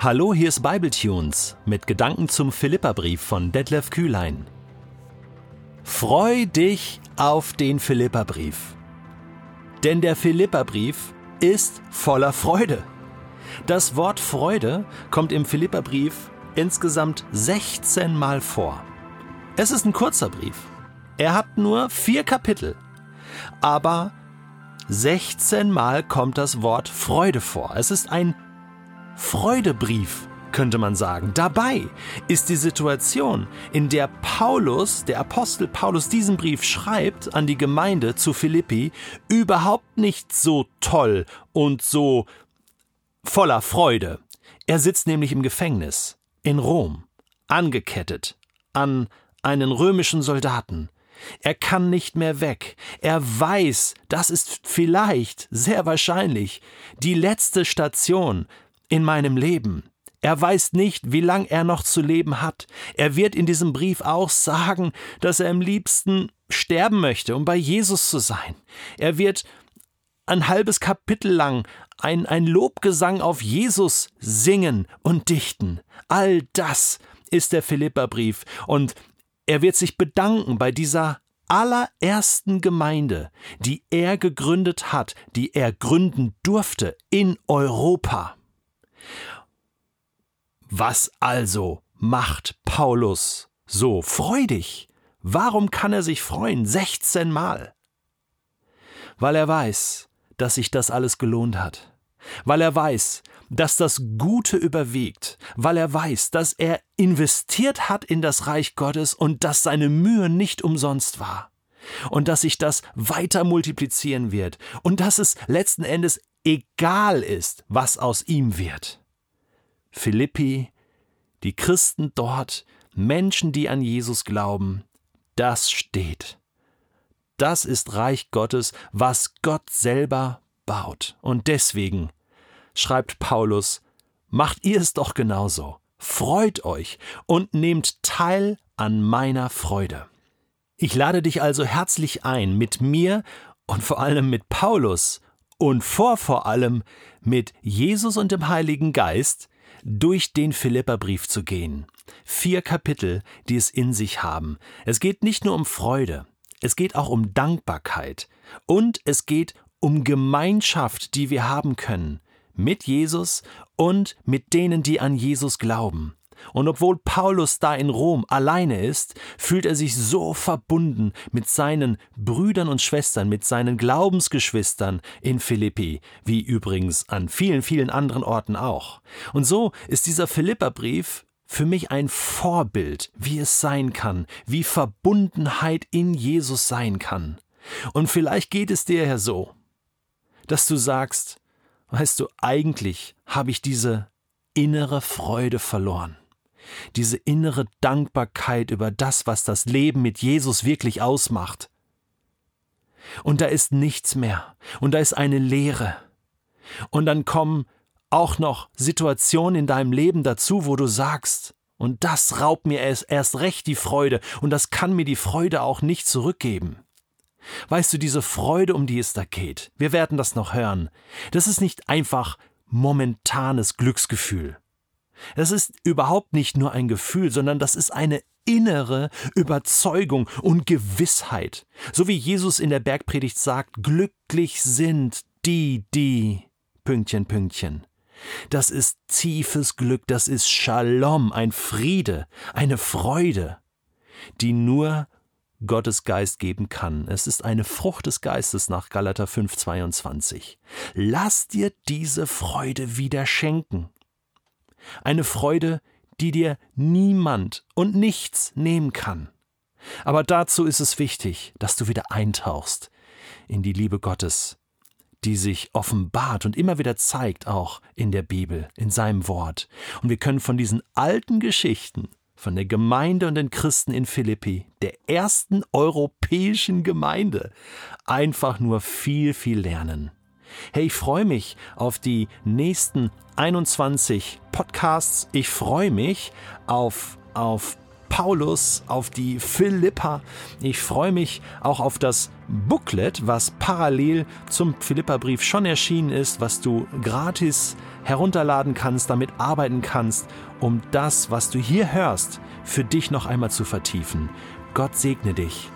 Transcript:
Hallo, hier ist Bibletunes mit Gedanken zum Philipperbrief von Detlef Kühlein. Freu dich auf den Philipperbrief. Denn der Philipperbrief ist voller Freude. Das Wort Freude kommt im Philipperbrief insgesamt 16 Mal vor. Es ist ein kurzer Brief. Er hat nur vier Kapitel. Aber 16 Mal kommt das Wort Freude vor. Es ist ein Freudebrief, könnte man sagen. Dabei ist die Situation, in der Paulus, der Apostel Paulus, diesen Brief schreibt an die Gemeinde zu Philippi, überhaupt nicht so toll und so voller Freude. Er sitzt nämlich im Gefängnis in Rom, angekettet an einen römischen Soldaten. Er kann nicht mehr weg. Er weiß, das ist vielleicht, sehr wahrscheinlich, die letzte Station, in meinem Leben. Er weiß nicht, wie lang er noch zu leben hat. Er wird in diesem Brief auch sagen, dass er am liebsten sterben möchte, um bei Jesus zu sein. Er wird ein halbes Kapitel lang ein, ein Lobgesang auf Jesus singen und dichten. All das ist der Philipperbrief und er wird sich bedanken bei dieser allerersten Gemeinde, die er gegründet hat, die er gründen durfte in Europa. Was also macht Paulus so freudig? Warum kann er sich freuen 16 Mal? Weil er weiß, dass sich das alles gelohnt hat. Weil er weiß, dass das Gute überwiegt, weil er weiß, dass er investiert hat in das Reich Gottes und dass seine Mühe nicht umsonst war. Und dass sich das weiter multiplizieren wird und dass es letzten Endes egal ist, was aus ihm wird. Philippi, die Christen dort, Menschen, die an Jesus glauben, das steht. Das ist Reich Gottes, was Gott selber baut. Und deswegen schreibt Paulus, macht ihr es doch genauso. Freut euch und nehmt teil an meiner Freude. Ich lade dich also herzlich ein, mit mir und vor allem mit Paulus und vor vor allem mit Jesus und dem Heiligen Geist durch den Philipperbrief zu gehen. Vier Kapitel, die es in sich haben. Es geht nicht nur um Freude, es geht auch um Dankbarkeit und es geht um Gemeinschaft, die wir haben können mit Jesus und mit denen, die an Jesus glauben. Und obwohl Paulus da in Rom alleine ist, fühlt er sich so verbunden mit seinen Brüdern und Schwestern, mit seinen Glaubensgeschwistern in Philippi, wie übrigens an vielen, vielen anderen Orten auch. Und so ist dieser Philipperbrief für mich ein Vorbild, wie es sein kann, wie Verbundenheit in Jesus sein kann. Und vielleicht geht es dir ja so, dass du sagst, weißt du, eigentlich habe ich diese innere Freude verloren diese innere Dankbarkeit über das, was das Leben mit Jesus wirklich ausmacht. Und da ist nichts mehr, und da ist eine Leere. Und dann kommen auch noch Situationen in deinem Leben dazu, wo du sagst, und das raubt mir erst, erst recht die Freude, und das kann mir die Freude auch nicht zurückgeben. Weißt du, diese Freude, um die es da geht, wir werden das noch hören, das ist nicht einfach momentanes Glücksgefühl. Das ist überhaupt nicht nur ein Gefühl, sondern das ist eine innere Überzeugung und Gewissheit. So wie Jesus in der Bergpredigt sagt, glücklich sind die, die Pünktchen, Pünktchen. Das ist tiefes Glück, das ist Shalom, ein Friede, eine Freude, die nur Gottes Geist geben kann. Es ist eine Frucht des Geistes nach Galater 5,22. Lass dir diese Freude wieder schenken. Eine Freude, die dir niemand und nichts nehmen kann. Aber dazu ist es wichtig, dass du wieder eintauchst in die Liebe Gottes, die sich offenbart und immer wieder zeigt, auch in der Bibel, in seinem Wort. Und wir können von diesen alten Geschichten, von der Gemeinde und den Christen in Philippi, der ersten europäischen Gemeinde, einfach nur viel, viel lernen. Hey, ich freue mich auf die nächsten 21 Podcasts. Ich freue mich auf, auf Paulus, auf die Philippa. Ich freue mich auch auf das Booklet, was parallel zum Philippa-Brief schon erschienen ist, was du gratis herunterladen kannst, damit arbeiten kannst, um das, was du hier hörst, für dich noch einmal zu vertiefen. Gott segne dich